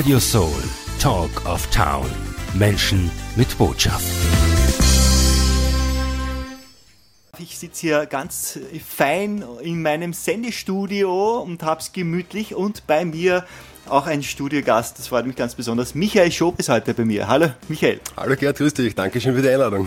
Radio Soul, Talk of Town. Menschen mit Botschaft. Ich sitze hier ganz fein in meinem Sendestudio und habe es gemütlich und bei mir auch ein Studiogast, das freut mich ganz besonders. Michael Schob ist heute bei mir. Hallo Michael. Hallo Gerd, grüß dich. Dankeschön für die Einladung.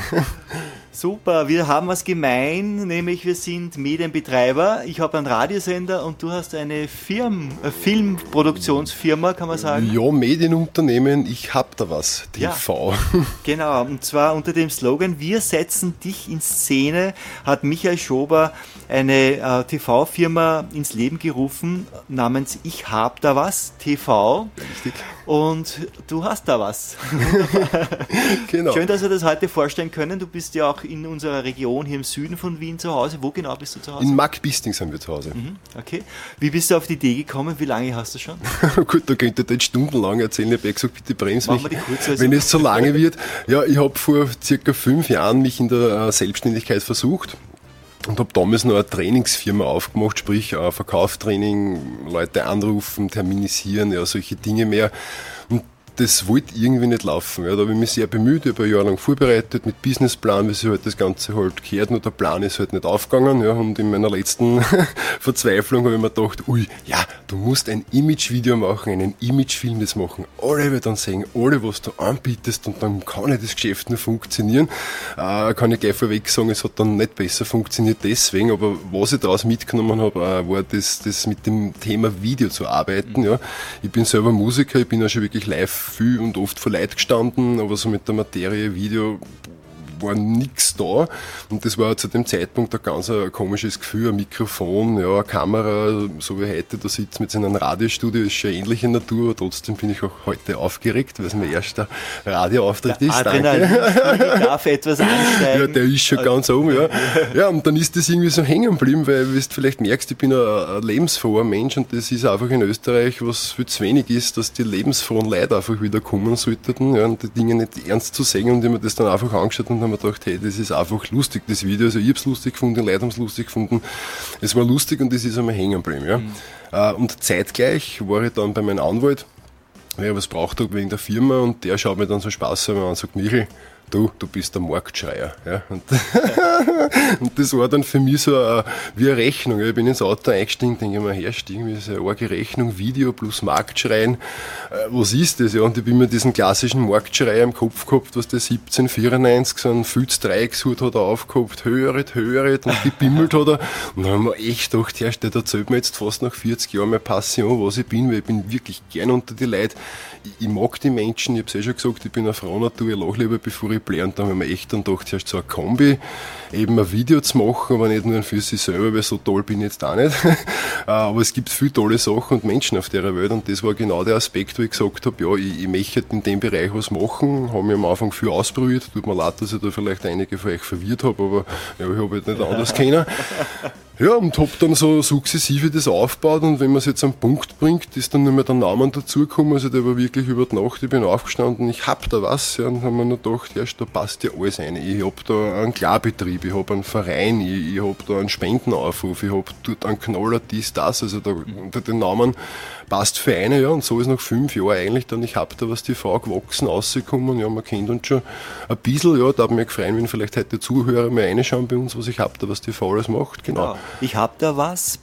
Super, wir haben was gemein, nämlich wir sind Medienbetreiber. Ich habe einen Radiosender und du hast eine Firm, eine Filmproduktionsfirma, kann man sagen. Ja, Medienunternehmen, ich hab da was, TV. Ja, genau, und zwar unter dem Slogan Wir setzen dich in Szene hat Michael Schober eine äh, TV-Firma ins Leben gerufen namens Ich hab da was, TV. Richtig. Und du hast da was. genau. Schön, dass wir das heute vorstellen können. Du bist ja auch in unserer Region hier im Süden von Wien zu Hause. Wo genau bist du zu Hause? In Markbisting sind wir zu Hause. Mhm, okay. Wie bist du auf die Idee gekommen? Wie lange hast du schon? Gut, da könnte ich jetzt stundenlang erzählen. Ich habe gesagt, bitte bremst mich, also. wenn es so lange wird. Ja, ich habe vor circa fünf Jahren mich in der äh, Selbstständigkeit versucht und habe damals noch eine Trainingsfirma aufgemacht, sprich äh, Verkaufstraining, Leute anrufen, terminisieren, ja, solche Dinge mehr das wollte irgendwie nicht laufen. Ja, da habe ich mich sehr bemüht, ich habe ein Jahr lang vorbereitet mit Businessplan, wie sich halt das Ganze halt gehört, nur der Plan ist halt nicht aufgegangen. Ja, und in meiner letzten Verzweiflung habe ich mir gedacht, ui, ja, du musst ein Imagevideo machen, einen Imagefilm, das machen alle wir dann sehen, alle, was du anbietest und dann kann ja das Geschäft nur funktionieren. Äh, kann ich gleich vorweg sagen, es hat dann nicht besser funktioniert deswegen, aber was ich daraus mitgenommen habe, äh, war das, das mit dem Thema Video zu arbeiten. Mhm. Ja. Ich bin selber Musiker, ich bin ja schon wirklich live viel und oft vor Leid gestanden, aber so mit der Materie Video war nichts da. Und das war zu dem Zeitpunkt ein ganz ein komisches Gefühl. Ein Mikrofon, ja, eine Kamera, so wie heute da sitzt mit seinem Radiostudio, ist schon ähnliche Natur. Aber trotzdem bin ich auch heute aufgeregt, weil es mein erster Radioauftritt der ist. Adrenalin darf etwas ansteigen. Ja, der ist schon ganz oben, ja. Ja, und dann ist das irgendwie so hängen geblieben, weil, wie du vielleicht merkst, ich bin ein, ein lebensfroher Mensch und das ist einfach in Österreich, was viel zu wenig ist, dass die lebensfrohen Leute einfach wieder kommen sollten, ja, und die Dinge nicht ernst zu sehen und ich mir das dann einfach angeschaut und haben mir gedacht, hey, das ist einfach lustig, das Video. Also ich habe es lustig gefunden, die Leute haben es lustig gefunden. Es war lustig und das ist einmal hängen geblieben. Ja. Mhm. Äh, und zeitgleich war ich dann bei meinem Anwalt, weil ich was braucht habe wegen der Firma und der schaut mir dann so Spaß an und sagt, Michel, du, du bist der Marktschreier. Ja? Und, und, das war dann für mich so eine, wie eine Rechnung. Ich bin ins Auto eingestiegen, denke ich mir, herstiegen, wie so eine arge Rechnung, Video plus Marktschreien. Äh, was ist das? Ja? Und ich bin mir diesen klassischen Marktschreier im Kopf gehabt, was der 1794 so ein Fütz Dreieckshut hat er aufgehabt, höret, höret und gebimmelt hat er. Und dann haben wir echt gedacht, Herr, der erzählt mir jetzt fast nach 40 Jahren meine Passion, was ich bin, weil ich bin wirklich gern unter die Leute. Ich, ich mag die Menschen, ich habe es eh schon gesagt, ich bin eine Frau Natur, ich lache lieber, bevor ich Play und da haben wir echt dann gedacht, erst so ein Kombi, eben ein Video zu machen, aber nicht nur für sich selber, weil so toll bin ich jetzt auch nicht. Äh, aber es gibt viele tolle Sachen und Menschen auf der Welt und das war genau der Aspekt, wo ich gesagt habe, ja, ich, ich möchte in dem Bereich was machen, habe mir am Anfang viel ausprobiert, tut mir leid, dass ich da vielleicht einige von euch verwirrt habe, aber ja, ich habe halt nicht anders können. Ja, und hab dann so sukzessive das aufgebaut und wenn man es jetzt am Punkt bringt, ist dann nur mehr der Name dazugekommen, also der war wirklich über die Nacht, ich bin aufgestanden, ich hab da was, ja, und haben wir noch gedacht, ja, da passt ja alles rein. Ich hab da einen Klarbetrieb, ich hab einen Verein, ich, ich hab da einen Spendenaufruf, ich hab dort einen Knaller, dies, das, also da, unter den Namen passt für eine, ja, und so ist nach fünf Jahren eigentlich dann, ich hab da was TV gewachsen, rausgekommen, ja, man kennt uns schon ein bisschen, ja, da hat mich gefreut, wenn vielleicht heute Zuhörer mal reinschauen bei uns, was ich hab da was TV alles macht, genau. genau. Ich habe da was,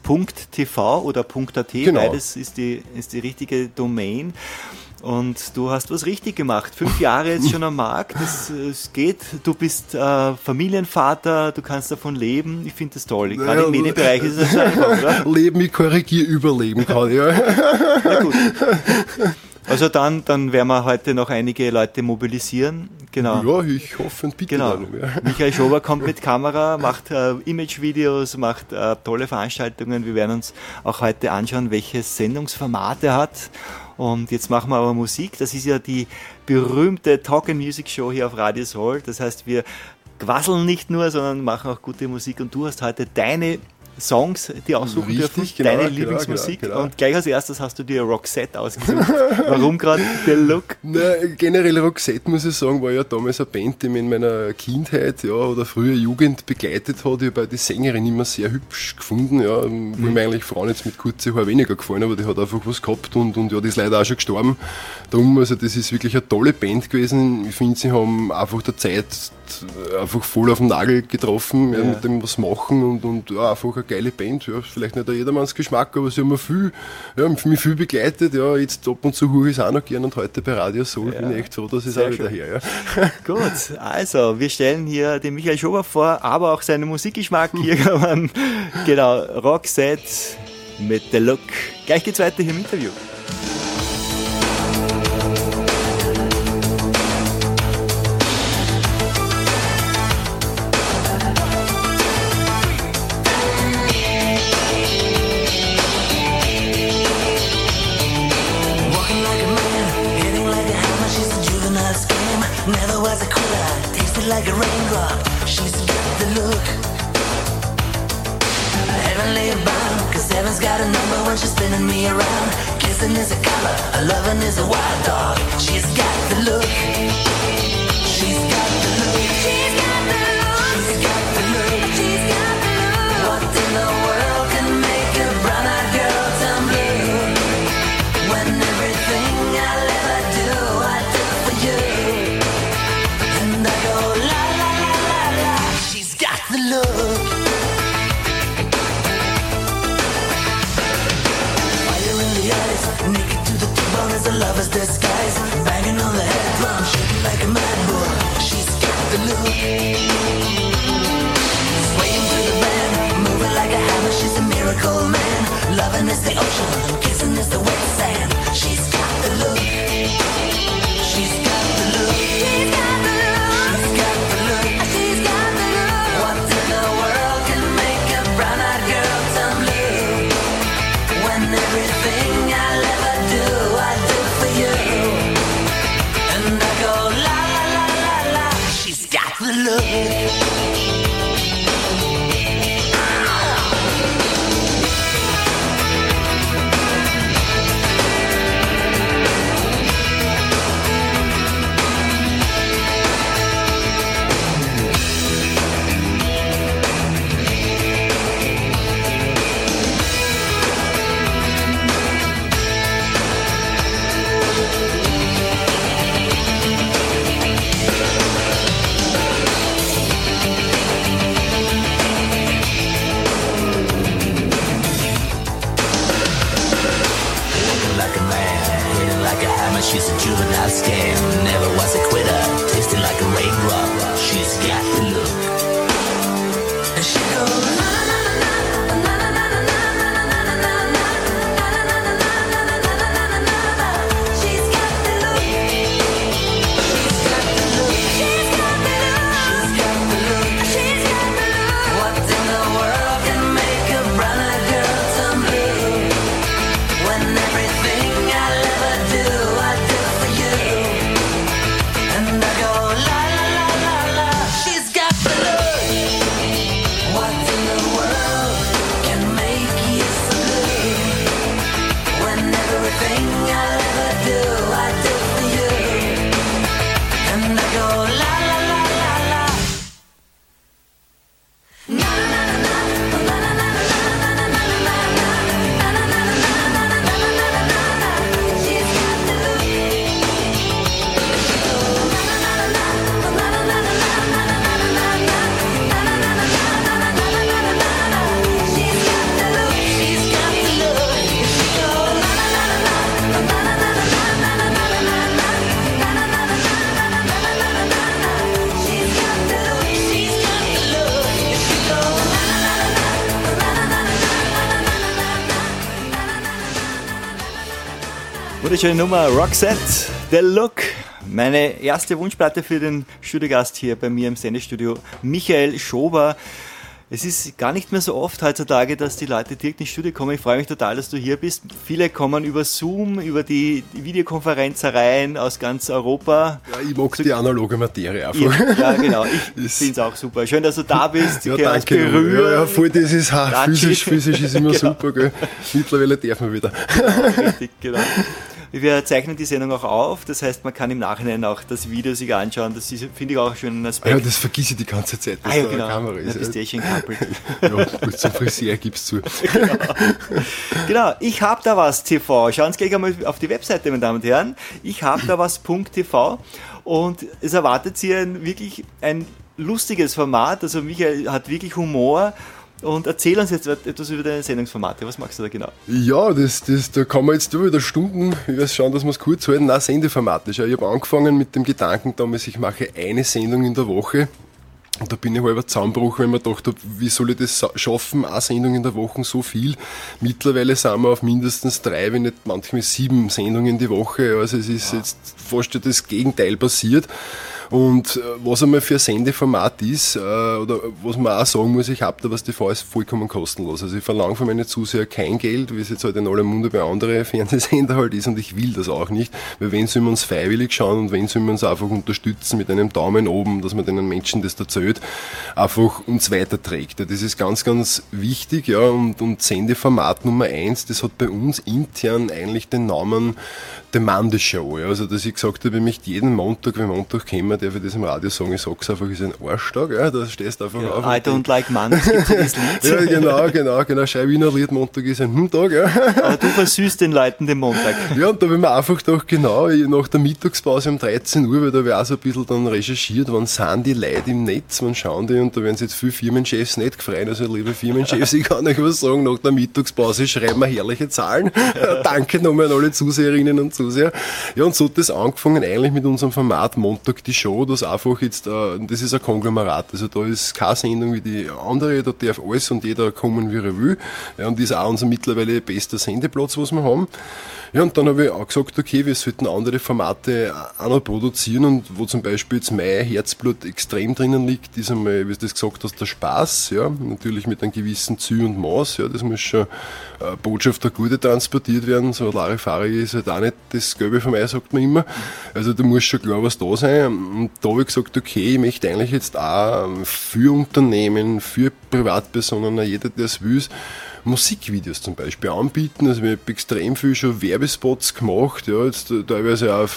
.tv oder .at, genau. beides ist die, ist die richtige Domain. Und du hast was richtig gemacht. Fünf Jahre jetzt schon am Markt. Es geht. Du bist äh, Familienvater, du kannst davon leben. Ich finde das toll. Gerade im Medienbereich ist es einfach, oder? Leben, ich korrigiere, überleben kann, ja. Na gut. Also dann, dann werden wir heute noch einige Leute mobilisieren. Genau. Ja, ich hoffe und bitte. Genau. Dann, ja. Michael Schober kommt mit Kamera, macht äh, Imagevideos, macht äh, tolle Veranstaltungen. Wir werden uns auch heute anschauen, welches Sendungsformat er hat. Und jetzt machen wir aber Musik. Das ist ja die berühmte Talk and Music Show hier auf Radio Soul. Das heißt, wir quasseln nicht nur, sondern machen auch gute Musik. Und du hast heute deine Songs, die aussuchen Richtig, dürfen, genau, deine genau, Lieblingsmusik. genau, genau. Und gleich als erstes hast du dir Roxette ausgesucht. Warum gerade der Look? Na, generell Roxette, muss ich sagen, war ja damals eine Band, die mich in meiner Kindheit ja, oder früher Jugend begleitet hat. Ich habe die Sängerin immer sehr hübsch gefunden, ja, wo Mhm. mir eigentlich Frauen jetzt mit kurzen Haar weniger gefallen, aber die hat einfach was gehabt und, und ja, die ist leider auch schon gestorben. Darum, also das ist wirklich eine tolle Band gewesen. Ich finde, sie haben einfach der Zeit einfach voll auf den Nagel getroffen, ja. Mit dem was machen und, und ja, einfach eine geile Band. Ja, vielleicht nicht jedermanns Geschmack, aber sie haben mir viel, ja, mich viel begleitet. Ja, jetzt ab und zu höre ich es auch noch gern und heute bei Radio Soul Ja. bin ich echt froh, dass ich es auch wieder schön. her. Ja. Gut, also wir stellen hier den Michael Schober vor, aber auch seinen Musikgeschmack. Hier kann man, genau, Roxette mit The Look. Gleich geht's weiter hier im Interview. Wunderschöne Nummer, Roxette, The Look. Meine erste Wunschplatte für den Studiogast hier bei mir im Sendestudio, Michael Schober. Es ist gar nicht mehr so oft heutzutage, dass die Leute direkt ins Studio kommen. Ich freue mich total, dass du hier bist. Viele kommen über Zoom, über die Videokonferenzereien aus ganz Europa. Ja, ich mag die analoge Materie einfach. Ja, ja genau. Ich finde es auch super. Schön, dass du da bist. Ja, danke. berühren. Ja, ja, voll, das ist ha, physisch, physisch ist immer Genau. super, gell. Mittlerweile darf man wieder. Richtig, genau. Wir zeichnen die Sendung auch auf, das heißt, man kann im Nachhinein auch das Video sich anschauen. Das finde ich auch schon ein Aspekt. Ja, das vergiss ich die ganze Zeit, dass ah, ja, da genau. eine Kamera Ja, ist. bist eh schon. Ja, gut, zum Friseur gibst zu. Genau, ich hab da was TV. Schauen Sie gleich einmal auf die Webseite, meine Damen und Herren. Ich hab da was.tv und es erwartet Sie ein wirklich ein lustiges Format. Also Michael hat wirklich Humor. Und erzähl uns jetzt etwas über deine Sendungsformate. Was machst du da genau? Ja, das, das, da kann man jetzt wieder Stunden, ich weiß schauen, dass wir es kurz halten, nein, sendeformatisch. Ich habe angefangen mit dem Gedanken damals, ich mache eine Sendung in der Woche. Und da bin ich halber Zusammenbruch, weil ich mir gedacht habe, wie soll ich das schaffen, eine Sendung in der Woche so viel. Mittlerweile sind wir auf mindestens drei, wenn nicht manchmal sieben Sendungen die Woche. Also es ist jetzt fast das Gegenteil passiert. Und äh, was einmal für ein Sendeformat ist, äh, oder was man auch sagen muss, ich habe da was TV ist vollkommen kostenlos. Also ich verlange von meinen Zuseher kein Geld, wie es jetzt halt in aller Munde bei anderen Fernsehsender halt ist und ich will das auch nicht, weil wenn sollen wir uns freiwillig schauen und wenn sollen wir uns einfach unterstützen mit einem Daumen oben, dass man den Menschen das erzählt, einfach uns weiterträgt. Das ist ganz, ganz wichtig, ja, und, und Sendeformat Nummer eins, das hat bei uns intern eigentlich den Namen The Monday Show. Ja. Also, dass ich gesagt habe, ich möchte jeden Montag, wenn Montag kommen, darf ich das im Radio sagen, ich sag's einfach, ist ein Arschtag, ja, da stehst du einfach auf. I don't like Mondays, gibt ja das Lied. ja, genau, genau, genau. Schei Wiener Lied, Montag ist ein Hm-Tag, ja. Aber du versüßt den Leuten den Montag. Ja, und da habe ich mir einfach gedacht, genau, nach der Mittagspause um 13 Uhr, weil da habe ich auch so ein bisschen dann recherchiert, wann sind die Leute im Netz, wann schauen die, und da werden sich jetzt viele Firmenchefs nicht gefreut, also liebe Firmenchefs, ich kann euch was sagen, nach der Mittagspause schreiben wir herrliche Zahlen. Danke nochmal an alle Zuseherinnen und Zuseher. Ja, und so hat das angefangen eigentlich mit unserem Format Montag die Show, das einfach jetzt, äh, das ist ein Konglomerat, also da ist keine Sendung wie die andere, da darf alles und jeder kommen, wie er will. Ja, und das ist auch unser mittlerweile bester Sendeplatz, was wir haben. Ja, und dann habe ich auch gesagt, okay, wir sollten andere Formate auch noch produzieren und wo zum Beispiel jetzt mein Herzblut extrem drinnen liegt, ist einmal, wie du das gesagt hast, der Spaß, ja, natürlich mit einem gewissen Zü und Maß, ja, das muss schon äh, Botschaft der Gute transportiert werden, so Larifari ist halt auch nicht das Gelbe von mir, sagt man immer, also da muss schon klar was da sein. Und da habe ich gesagt, okay, ich möchte eigentlich jetzt auch für Unternehmen, für Privatpersonen, jeder, der es will, Musikvideos zum Beispiel anbieten. Also ich habe extrem viel schon Werbespots gemacht, ja, jetzt äh, teilweise auch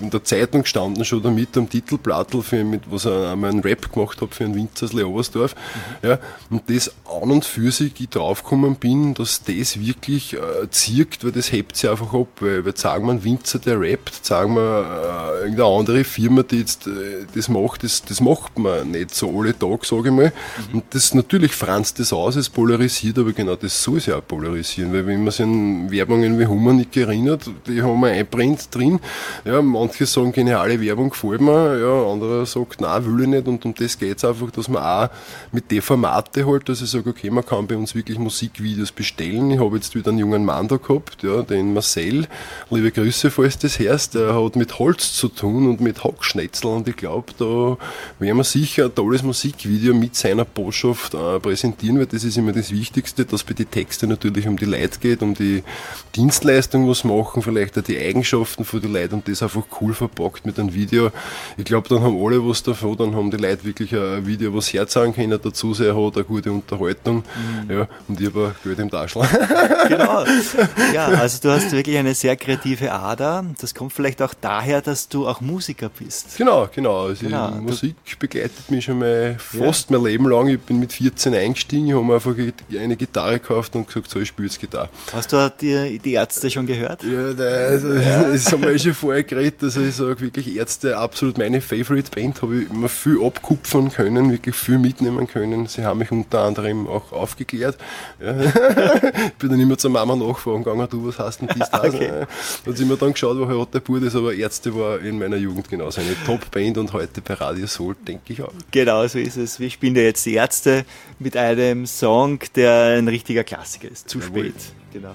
in der Zeitung gestanden schon damit am Titelblattel für mit was ich einmal einen Rap gemacht habe für einen Winzer aus Leobersdorf. Ja, und das an und für sich ich draufgekommen bin, dass das wirklich äh, zirkt, weil das hebt sich einfach ab, weil, weil sagen wir einen Winzer, der rappt, sagen wir äh, irgendeine andere Firma, die jetzt äh, das macht, das, das macht man nicht so alle Tag, sage ich mal. Und das natürlich franzt das aus, es polarisiert, aber genau das soll es ja auch polarisieren, weil wenn man sich an Werbungen wie Hummernick erinnert, die haben wir einbrennt drin, ja, manche sagen, geniale Werbung gefällt mir, ja, andere sagt, nein, will ich nicht. Und um das geht's einfach, dass man auch mit den Formate halt, dass ich sage, okay, man kann bei uns wirklich Musikvideos bestellen. Ich habe jetzt wieder einen jungen Mann da gehabt, ja, den Marcel, liebe Grüße, falls das hörst, der hat mit Holz zu tun und mit Hackschnetzel. Und ich glaube, da werden wir sicher ein tolles Musikvideo mit seiner Botschaft äh, präsentieren, weil das ist immer das Wichtigste, dass bei den Texten natürlich um die Leute geht, um die Dienstleistung was machen, vielleicht auch die Eigenschaften von den Leuten und das einfach cool verpackt mit einem Video. Ich glaube, dann haben alle was davon, dann haben die Leute wirklich ein Video, was herzahlen können, dazu sehr hat, eine gute Unterhaltung, ja, und ich habe Geld im Taschel. Genau. Ja, also du hast wirklich eine sehr kreative Ader. Das kommt vielleicht auch daher, dass du auch Musiker bist. Genau, genau. Also Genau, Musik begleitet mich schon mal fast mein Leben lang. Ich bin mit 14 eingestiegen, ich habe einfach eine Gitarre gekauft und gesagt, so, ich spiele jetzt Gitarre. Hast du die, die Ärzte schon gehört? Ja, da, also, das haben wir eh schon vorher geredet. Also ich sage wirklich, Ärzte, absolut meine Favorite Band, habe ich immer viel abkupfern können, wirklich viel mitnehmen können. Sie haben mich unter anderem auch aufgeklärt. Ja. ich bin dann immer zur Mama nachfragen gegangen, du, was hast denn dies, das? Okay. Dann sind wir dann geschaut, woher hat der Bub das, aber Ärzte war in meiner Jugend genauso eine Top-Band und heute bei Radio Soul, denke ich auch. Genau, so ist es. Wir spielen dir jetzt die Ärzte mit einem Song, der ein richtiger richtiger Klassiker ist. Zu Jawohl. spät. Genau.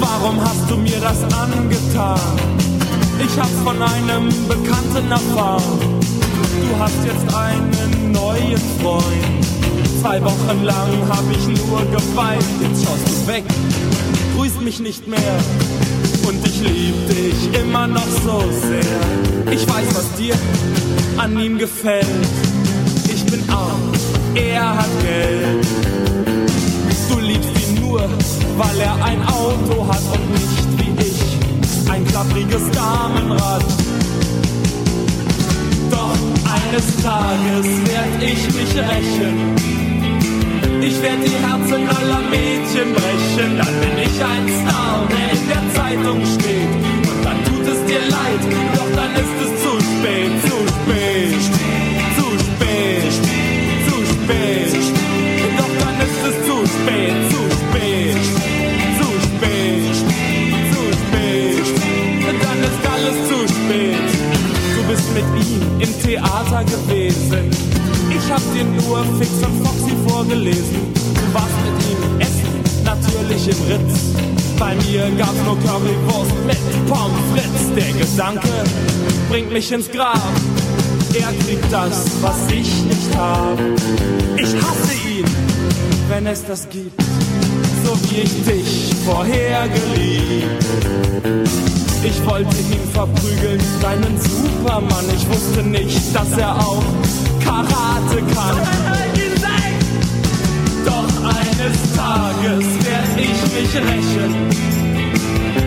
Warum hast du mir das angetan? Ich hab's von einem Bekannten erfahren. Du hast jetzt einen neuen Freund. Zwei Wochen lang hab ich nur geweint, jetzt schaust du weg grüßt mich nicht mehr. Und ich lieb dich immer noch so sehr. Ich weiß, was dir an ihm gefällt. Ich bin arm, er hat Geld. Du liebst ihn nur, weil er ein Auto hat und nicht wie ich ein klappriges Damenrad. Doch eines Tages werd ich mich rächen. Ich werd die Herzen aller Mädchen brechen, dann bin ich ein Star, der in der Zeitung steht. Und dann tut es dir leid, doch dann ist es zu spät, zu spät, zu spät, zu spät. Doch dann ist es zu spät, zu spät, zu spät, zu spät. Dann ist alles zu spät. Du bist mit ihm im Theater gewesen. Ich hab dir nur Fix und Foxy vorgelesen. Du warst mit ihm essen, natürlich im Ritz. Bei mir gab's nur Currywurst mit Pommes frites. Der Gedanke bringt mich ins Grab. Er kriegt das, was ich nicht hab. Ich hasse ihn, wenn es das gibt. So wie ich dich vorher geliebt. Ich wollte ihn verprügeln, deinen Supermann. Ich wusste nicht, dass er auch Karate kann. Eines Tages werd ich mich rächen.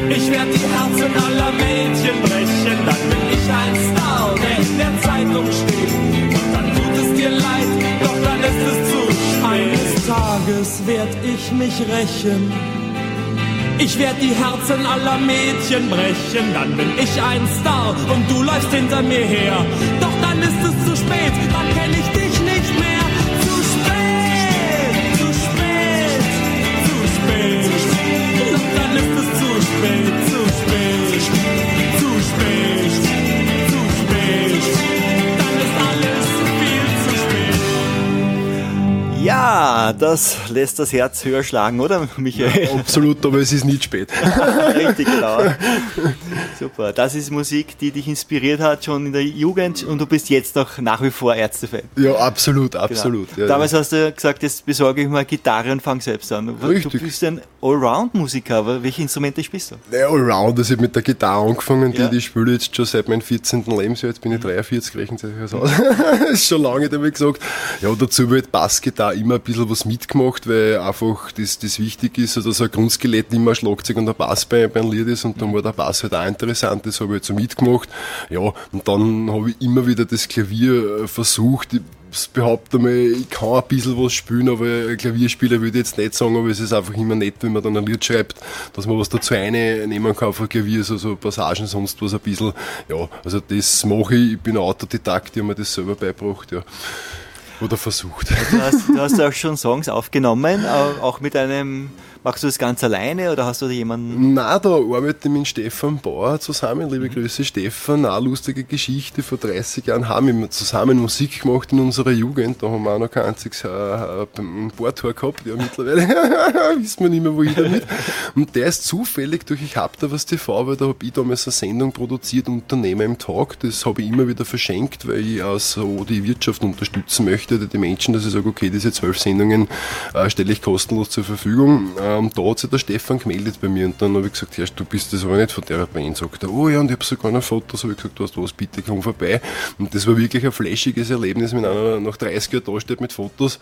Ich werd die Herzen aller Mädchen brechen. Dann bin ich ein Star, der in der Zeitung steht. Und dann tut es dir leid, doch dann ist es zu spät. Eines Tages werd ich mich rächen. Ich werd die Herzen aller Mädchen brechen, dann bin ich ein Star und du läufst hinter mir her. Doch das lässt das Herz höher schlagen, oder Michael? Absolut, aber es ist nicht spät. Richtig, genau. Super. Das ist Musik, die dich inspiriert hat schon in der Jugend und du bist jetzt noch nach wie vor Ärztefan. Ja, absolut, Genau. absolut. Ja, Damals hast du gesagt, jetzt besorge ich mal Gitarre und fang selbst an. Du Richtig. bist ein Allround-Musiker, aber welche Instrumente spielst du? ja. Allround, also ich hab mit der Gitarre angefangen, die, Ja. die spiele ich jetzt schon seit meinem 14. Lebensjahr, jetzt bin ich 43, rechnen Sie sich das aus. ist schon lange, da hab ich gesagt. Ja, dazu habe halt Bassgitarre immer ein bisschen was mitgemacht, weil einfach das, das wichtig ist, also so ein Grundskelett immer ein Schlagzeug und ein Bass bei, bei einem Lied ist und dann war der Bass halt auch interessant, das habe ich halt so mitgemacht. Ja, und dann habe ich immer wieder das Klavier äh, versucht, ich behaupte mal, ich kann ein bisschen was spielen, aber Klavierspieler würde ich jetzt nicht sagen, aber es ist einfach immer nett, wenn man dann ein Lied schreibt, dass man was dazu einnehmen kann auf ein Klavier, so, so Passagen, sonst was ein bisschen. Ja, also das mache ich, ich bin ein Autodidakt, ich habe mir das selber beigebracht, ja. Oder versucht. Du hast, du hast auch schon Songs aufgenommen, au- auch mit einem, machst du das ganz alleine oder hast du da jemanden? Nein, da arbeite ich mit Stefan Bauer zusammen. Liebe Grüße, Stefan. Eine lustige Geschichte. Vor 30 Jahren haben wir zusammen Musik gemacht in unserer Jugend. Da haben wir auch noch kein einziges äh, äh, Bohrtor gehabt. Ja, mittlerweile wissen wir nicht mehr, wohin damit. Und der ist zufällig durch Ich hab da was TV, weil da habe ich damals eine Sendung produziert, Unternehmer im Tag. Das habe ich immer wieder verschenkt, weil ich auch so die Wirtschaft unterstützen möchte, oder die Menschen, dass ich sage, okay, diese zwölf Sendungen äh, stelle ich kostenlos zur Verfügung. Ähm, da hat sich der Stefan gemeldet bei mir und dann habe ich gesagt, ja, du bist das aber nicht von der Band. Sagt er, oh ja, und ich habe sogar noch Fotos, habe ich gesagt, du hast was, bitte komm vorbei. Und das war wirklich ein flashiges Erlebnis, wenn einer nach 30 Jahren da steht mit Fotos.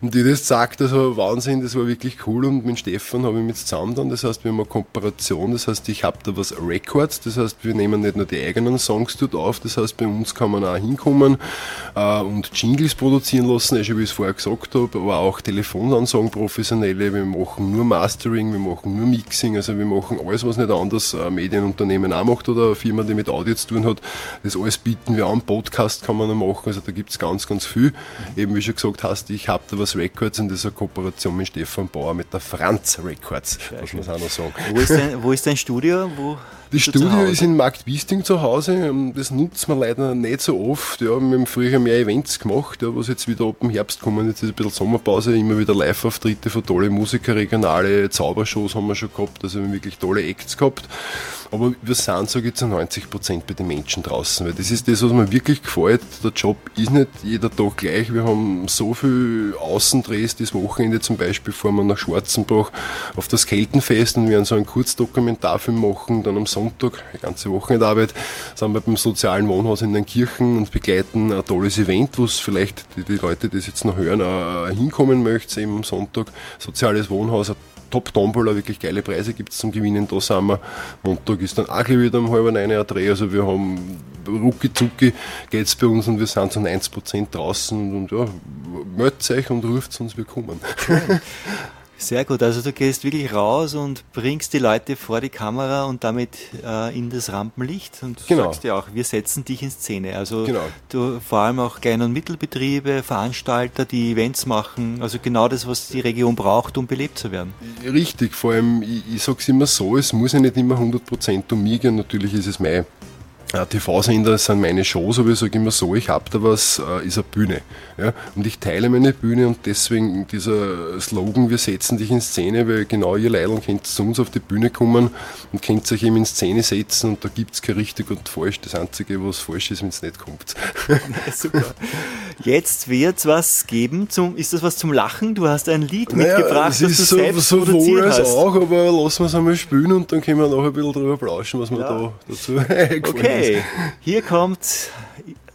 Und die das sagt, also Wahnsinn, das war wirklich cool. Und mit Stefan habe ich mich zusammen dann, das heißt, wir haben eine Kooperation, das heißt, ich habe da was Records, das heißt, wir nehmen nicht nur die eigenen Songs dort auf, das heißt, bei uns kann man auch hinkommen äh, und Jingles produzieren lassen, also wie ich es vorher gesagt habe, aber auch Telefonansagen professionelle, wir machen nur Mastering, wir machen nur Mixing, also wir machen alles, was nicht anders ein Medienunternehmen auch macht oder eine Firma, die mit Audio zu tun hat, das alles bieten wir an, Podcast kann man noch machen, also da gibt es ganz, ganz viel. Eben wie schon gesagt hast, ich habe da was Records und das ist eine Kooperation mit Stefan Bauer, mit der Franz Records, muss man auch noch sagen. Wo ist dein, wo ist dein Studio? Wo? Das Studio ist in Marktwisting zu Hause. ähm, Das nutzt man leider nicht so oft. Ja, wir haben früher mehr Events gemacht, ja, was jetzt wieder ab dem Herbst kommen. Jetzt ist ein bisschen Sommerpause, immer wieder Live-Auftritte von tolle Musiker, regionale Zaubershows haben wir schon gehabt, also wir haben wirklich tolle Acts gehabt. Aber wir sind, sage ich, zu 90 Prozent bei den Menschen draußen, weil das ist das, was mir wirklich gefällt. Der Job ist nicht jeder Tag gleich. Wir haben so viel Außendrehs, das Wochenende zum Beispiel fahren wir nach Schwarzenbach auf das Keltenfest und werden so einen Kurzdokumentarfilm machen. Dann am Sonntag, die ganze Wochenendarbeit, sind wir beim sozialen Wohnhaus in den Kirchen und begleiten ein tolles Event, wo es vielleicht die, die Leute, die das jetzt noch hören, auch hinkommen möchten, eben am Sonntag. Soziales Wohnhaus, ein Top-Tombola, wirklich geile Preise gibt es zum Gewinnen, da sind wir. Montag ist dann auch wieder um halb neun ein Dreh, also wir haben rucki zucki geht's bei uns und wir sind zu 90 Prozent draußen und, und ja, meldet euch und ruft uns, wir kommen. Sehr gut, also du gehst wirklich raus und bringst die Leute vor die Kamera und damit äh, in das Rampenlicht und Genau. sagst ja auch, wir setzen dich in Szene. Also Genau. du vor allem auch Klein- und Mittelbetriebe, Veranstalter, die Events machen, also genau das, was die Region braucht, um belebt zu werden. Richtig, vor allem, ich, ich sage es immer so, es muss ja nicht immer 100% um mich gehen, natürlich ist es mein TV-Sender, es sind meine Shows, aber ich sage immer so, ich habe da was, äh, ist eine Bühne. Ja? Und ich teile meine Bühne und deswegen dieser Slogan, wir setzen dich in Szene, weil genau ihr Leidl könnt zu uns auf die Bühne kommen und könnt euch eben in Szene setzen und da gibt es kein richtig und falsch. Das Einzige, was falsch ist, wenn es nicht kommt. Super. Jetzt wird's was geben zum, ist das was zum Lachen? Du hast ein Lied mitgebracht, es das ist du so, selbst sowohl als hast. auch, aber lassen wir es einmal spielen und dann können wir noch ein bisschen drüber plauschen, was mir Ja. da dazu ist. Okay, hier kommt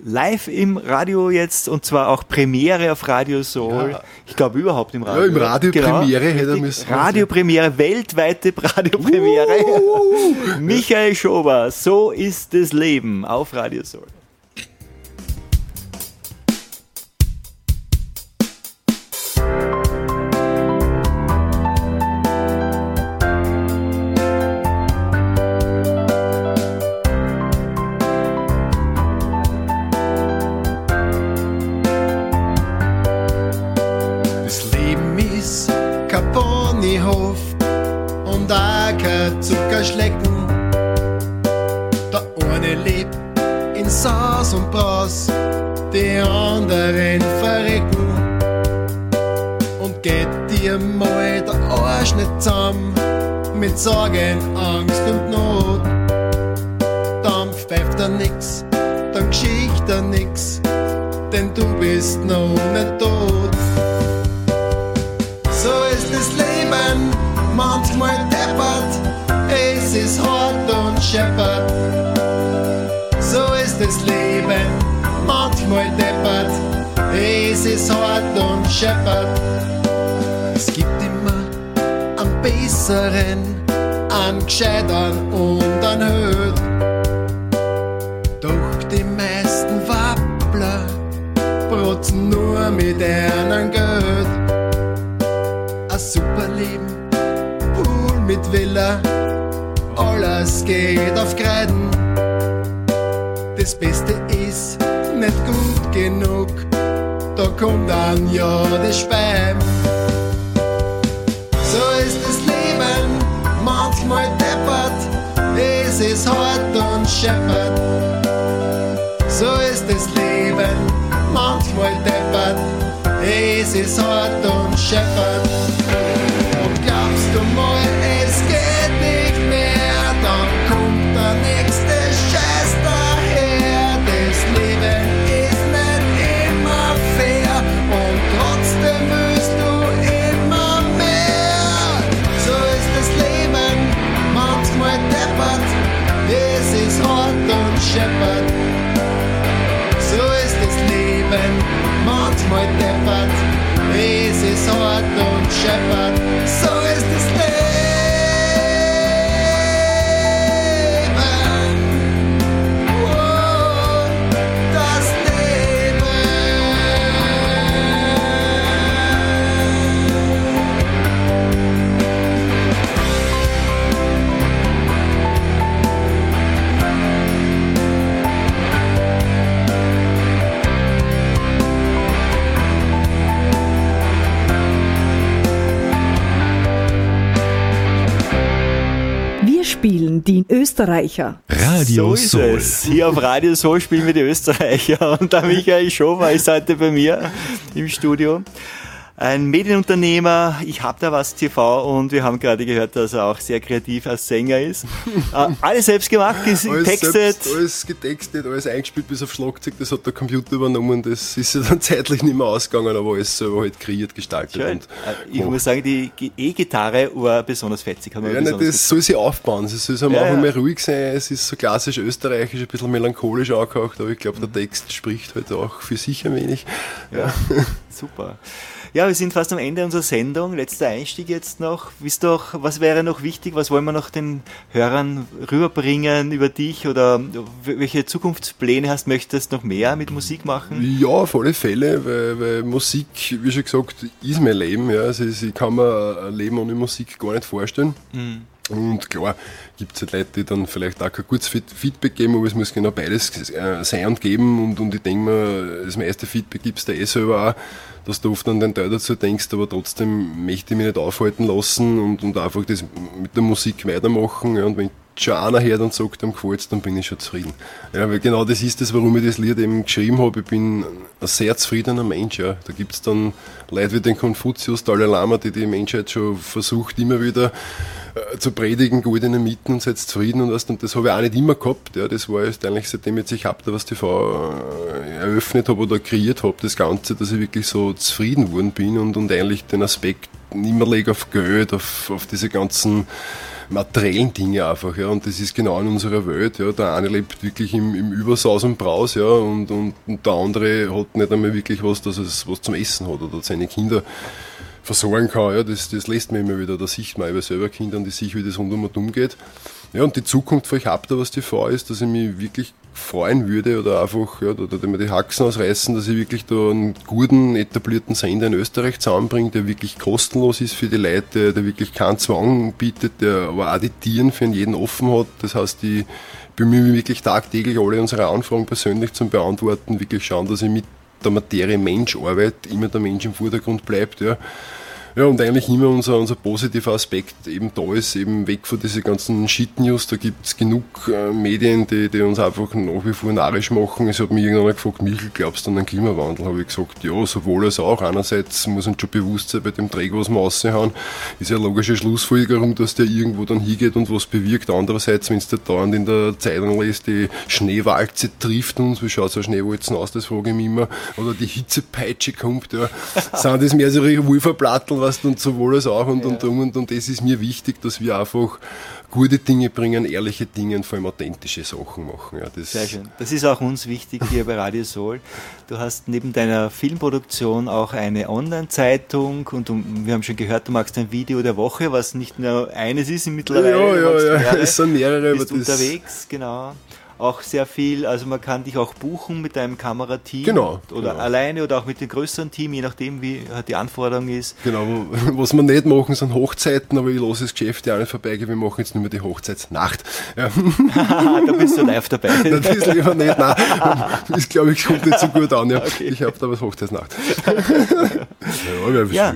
live im Radio jetzt und zwar auch Premiere auf Radio Soul. Ja. Ich glaube überhaupt im Radio. Ja, im Radio Premiere hätte er müssen. Radiopremiere, weltweite Radiopremiere. Michael Schober, so ist das Leben auf Radio Soul. Saus und Braus, die anderen verrecken. Und geht dir mal der Arsch nicht zusammen mit Sorgen, Angst und Not. Dann pfeift er nix, dann geschicht er nix, denn du bist noch nicht tot. So ist das Leben, manchmal deppert, es ist hart und scheppert. Das Leben, manchmal deppert, es ist hart und scheppert. Es gibt immer einen besseren, einen gescheitern und einen Höht. Doch die meisten Wappler protzen nur mit einem Geld ein super Leben, Pool mit Villa, alles geht auf Kreiden. Das Beste ist nicht gut genug, da kommt dann ja das Speim. So ist das Leben, manchmal deppert, es ist hart und scheppert. So ist das Leben, manchmal deppert, es ist hart und scheppert. Österreicher. Radio so ist Soul. es. Hier auf Radio Soul spielen wir die Österreicher und der Michael Schober ist heute bei mir im Studio. Ein Medienunternehmer, ich hab da was TV und wir haben gerade gehört, dass er auch sehr kreativ als Sänger ist. Äh, alles selbst gemacht, getextet. Selbst, alles getextet, alles eingespielt bis auf Schlagzeug, das hat der Computer übernommen, das ist ja dann zeitlich nicht mehr ausgegangen, aber alles selber halt kreiert, gestaltet. Schön. Äh, Ich muss sagen, die E-Gitarre war besonders fetzig. Hat ja, nein, besonders das soll sich aufbauen, es soll so am Ja, Anfang ja. mehr ruhig sein, es ist so klassisch österreichisch, ein bisschen melancholisch angehaucht, aber ich glaube, der Text spricht halt auch für sich ein wenig. Ja, super. Ja, wir sind fast am Ende unserer Sendung. Letzter Einstieg jetzt noch. Wisst doch, was wäre noch wichtig? Was wollen wir noch den Hörern rüberbringen über dich oder welche Zukunftspläne hast? Möchtest du noch mehr mit Musik machen? Ja, auf alle Fälle, weil, weil Musik, wie schon gesagt, ist mein Leben. Ja. Also ich kann mir ein Leben ohne Musik gar nicht vorstellen. Und klar, gibt es halt Leute, die dann vielleicht auch kein gutes Feed- Feedback geben, aber es muss genau beides äh, sein und geben. Und, und ich denke mir, das meiste Feedback gibst du eh selber auch, dass du oft an den Teil dazu denkst, aber trotzdem möchte ich mich nicht aufhalten lassen und, und einfach das mit der Musik weitermachen. Ja. Und wenn schon einer hört und sagt, dem gefällt's, dann bin ich schon zufrieden. Ja, weil genau das ist das, warum ich das Lied eben geschrieben habe. Ich bin ein sehr zufriedener Mensch. Ja. Da gibt's dann Leute wie den Konfuzius, Dalai Lama, die die Menschheit schon versucht, immer wieder äh, zu predigen, goldene Mitten und seid zufrieden und was. Und das habe ich auch nicht immer gehabt. Ja. Das war erst eigentlich, seitdem ich hab, da was TV äh, eröffnet habe oder kreiert habe, das Ganze, dass ich wirklich so zufrieden worden bin und, und eigentlich den Aspekt lege auf Geld, auf, auf diese ganzen materiellen Dinge einfach, ja, und das ist genau in unserer Welt, ja, der eine lebt wirklich im, im Übersaus und Braus, ja, und, und, und der andere hat nicht einmal wirklich was, dass es was zum Essen hat oder seine Kinder versorgen kann, ja, das, das lässt mir immer wieder, da sieht man über selber Kindern, die sich, wie das rundum und umgeht. Ja, und die Zukunft für ich hab da was TV ist, dass ich mich wirklich freuen würde oder einfach, ja, da, da mir die Haxen ausreißen, dass ich wirklich da einen guten, etablierten Sender in Österreich zusammenbringe, der wirklich kostenlos ist für die Leute, der wirklich keinen Zwang bietet, der aber auch die Tieren für jeden offen hat. Das heißt, ich bemühe mich wirklich tagtäglich, alle unsere Anfragen persönlich zu beantworten, wirklich schauen, dass ich mit der Materie Mensch arbeite, immer der Mensch im Vordergrund bleibt, ja. Ja, und eigentlich immer unser, unser positiver Aspekt eben da ist, eben weg von diesen ganzen Shit-News. Da gibt's genug äh, Medien, die, die uns einfach nach wie vor narrisch machen. Es hat mich irgendwann gefragt, Michael, glaubst du an den Klimawandel? Habe ich gesagt, ja, sowohl als auch. Einerseits muss uns schon bewusst sein, bei dem Dreck, was wir raushauen, ist ja eine logische Schlussfolgerung, dass der irgendwo dann hingeht und was bewirkt. Andererseits, wenn es da dauernd in der Zeitung liest, die Schneewalze trifft uns, wie schaut so Schneewalzen aus, das frage ich mich immer. Oder die Hitzepeitsche kommt, ja. Sind das mehr so Wolferplattel, was und sowohl als auch und, und, und, und, und das ist mir wichtig, dass wir einfach gute Dinge bringen, ehrliche Dinge und vor allem authentische Sachen machen. Ja, das, Sehr schön. Das ist auch uns wichtig hier bei Radio Soul. Du hast neben deiner Filmproduktion auch eine Online-Zeitung und du, wir haben schon gehört, du magst ein Video der Woche, was nicht nur eines ist mittlerweile. Ja, ja, ja, es sind mehrere, bist unterwegs, genau. Auch sehr viel, also man kann dich auch buchen mit deinem Kamerateam. Genau, Oder genau. alleine oder auch mit dem größeren Team, je nachdem, wie halt die Anforderung ist. Genau, was wir nicht machen, sind Hochzeiten, aber ich lasse das Geschäft ja nicht vorbeigehen, wir machen jetzt nur mehr die Hochzeitsnacht. Ja, da bist du live dabei. das ist lieber nicht, nein, das glaube ich kommt nicht so gut an. Ja. Ich habe da was Hochzeitsnacht. Ja, Ja.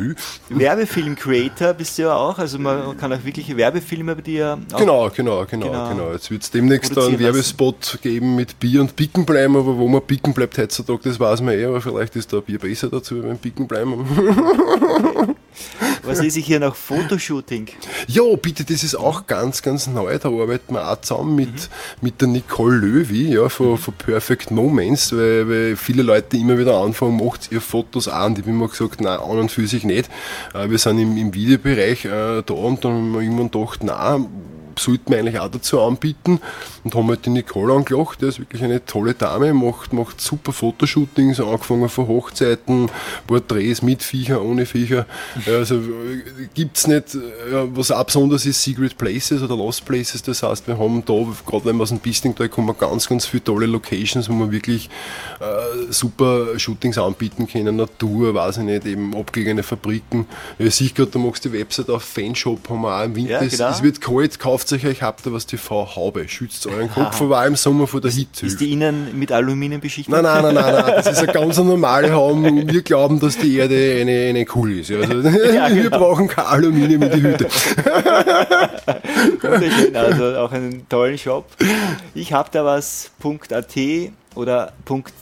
Werbefilm-Creator bist du ja auch, also man kann auch wirkliche Werbefilme bei dir Genau, genau, genau, Genau. genau. Jetzt wird es demnächst einen Werbespot geben mit Bier und Picken bleiben, aber wo man Picken bleibt heutzutage, das weiß man eh, aber vielleicht ist da Bier besser dazu, wenn Picken bleiben. Was ich hier noch? Fotoshooting. Ja, bitte, das ist auch ganz, ganz neu. Da arbeiten wir auch zusammen mit, mit der Nicole Löwy ja, von, von Perfect Moments, weil, weil viele Leute immer wieder anfangen, macht ihr Fotos an. Ich habe immer gesagt, nein, an und für sich nicht. Äh, Wir sind im, im Videobereich äh, da und dann haben wir irgendwann gedacht, nein, sollten wir eigentlich auch dazu anbieten und haben halt die Nicole angelacht, die ist wirklich eine tolle Dame, macht, macht super Fotoshootings, angefangen von Hochzeiten, Porträts mit Viecher, ohne Viecher. Also äh, gibt's nicht, was auch besonders ist, Secret Places oder Lost Places, das heißt, wir haben da, gerade wenn wir aus dem Bistingtal kommen, ganz, ganz viele tolle Locations, wo wir wirklich äh, super Shootings anbieten können, Natur, weiß ich nicht, eben abgelegene Fabriken. Ich sehe gerade, du machst die Website auf Fanshop, haben wir auch im Winter, Ja, es- genau. es wird kalt, kauft kauft euch, ich hab da was TV Haube, schützt euren Kopf, auch im Sommer vor der Hitze. Ist die innen mit Aluminium beschichtet? Nein, nein, nein, nein, nein, das ist eine ganz normale Haube. Wir glauben, dass die Erde eine, eine Kugel ist. Also, wir genau. brauchen kein Aluminium in die Hütte. Wunderschön, also auch einen tollen Shop. Ich habe da was .at oder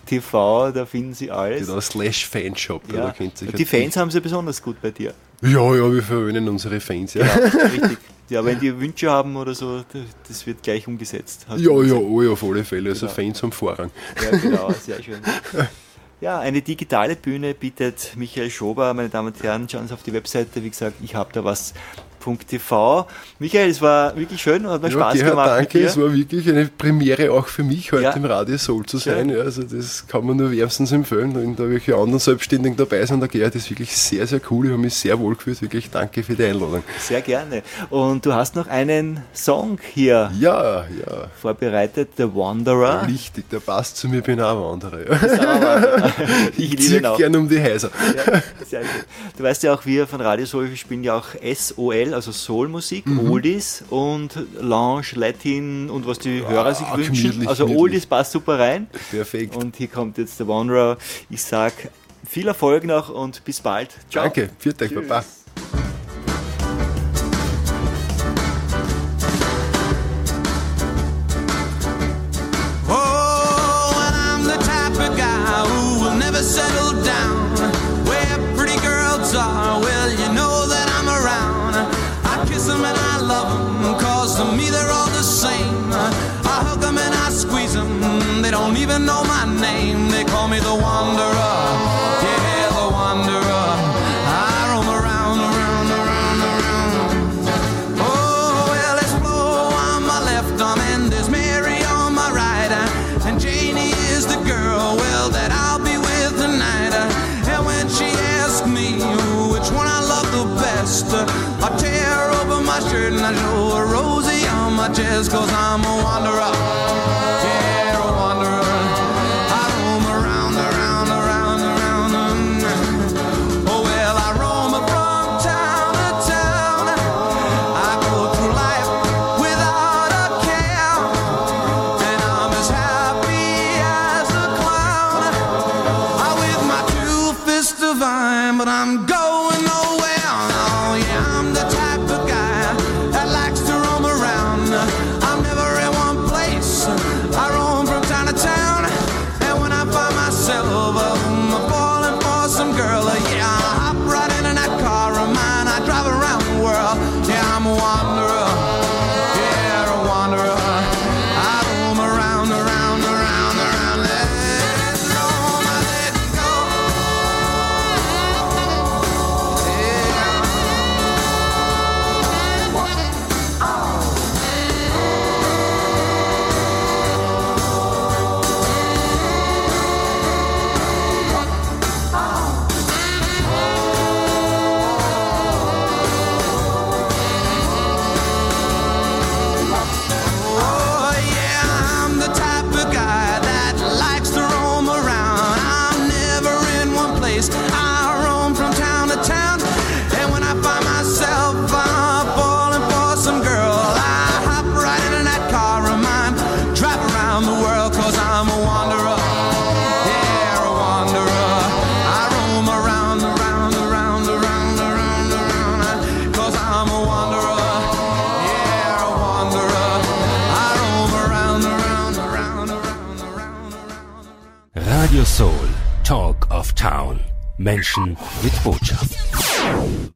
.tv, da finden Sie alles. Genau, slash Fanshop, ja. Ja. da kennt sich Und die Fans haben sie besonders gut bei dir. Ja, ja, wir verwöhnen unsere Fans, ja. Richtig. Ja, wenn die Wünsche haben oder so, das wird gleich umgesetzt. Ja, ja, gesagt. oh ja, auf alle Fälle. Also Genau. Fans haben Vorrang. Ja, genau, sehr schön. Ja, eine digitale Bühne bietet Michael Schober, meine Damen und Herren, schauen Sie auf die Webseite, wie gesagt, ich habe da was. .tv. Michael, es war wirklich schön, hat mir Ja, Spaß Gerhard, gemacht. danke. Es war wirklich eine Premiere auch für mich, heute Ja. im Radio Soul zu sein. Ja, also das kann man nur wärmstens empfehlen. Und da welche anderen Selbstständigen dabei sind, der Gerhard ist wirklich sehr, sehr cool. Ich habe mich sehr wohl gefühlt. Wirklich danke für die Einladung. Sehr gerne. Und du hast noch einen Song hier Ja, ja. vorbereitet, The Wanderer. Richtig, der passt zu mir, bin auch ein Wanderer. Ja. ich liebe Ziehe gerne um die Häuser. Ja, sehr gut. Du weißt ja auch, wir von Radio Soul spielen ja auch SOL, also Soul-Musik, Mhm. Oldies und Lounge, Latin und was die Hörer sich Ah, wünschen. gemütlich, Also gemütlich. Oldies passt super rein. Perfekt. Und hier kommt jetzt der Wanderer. Ich sag viel Erfolg noch und bis bald. Ciao. Danke, viert euch, Baba. My cause I'm a wanderer.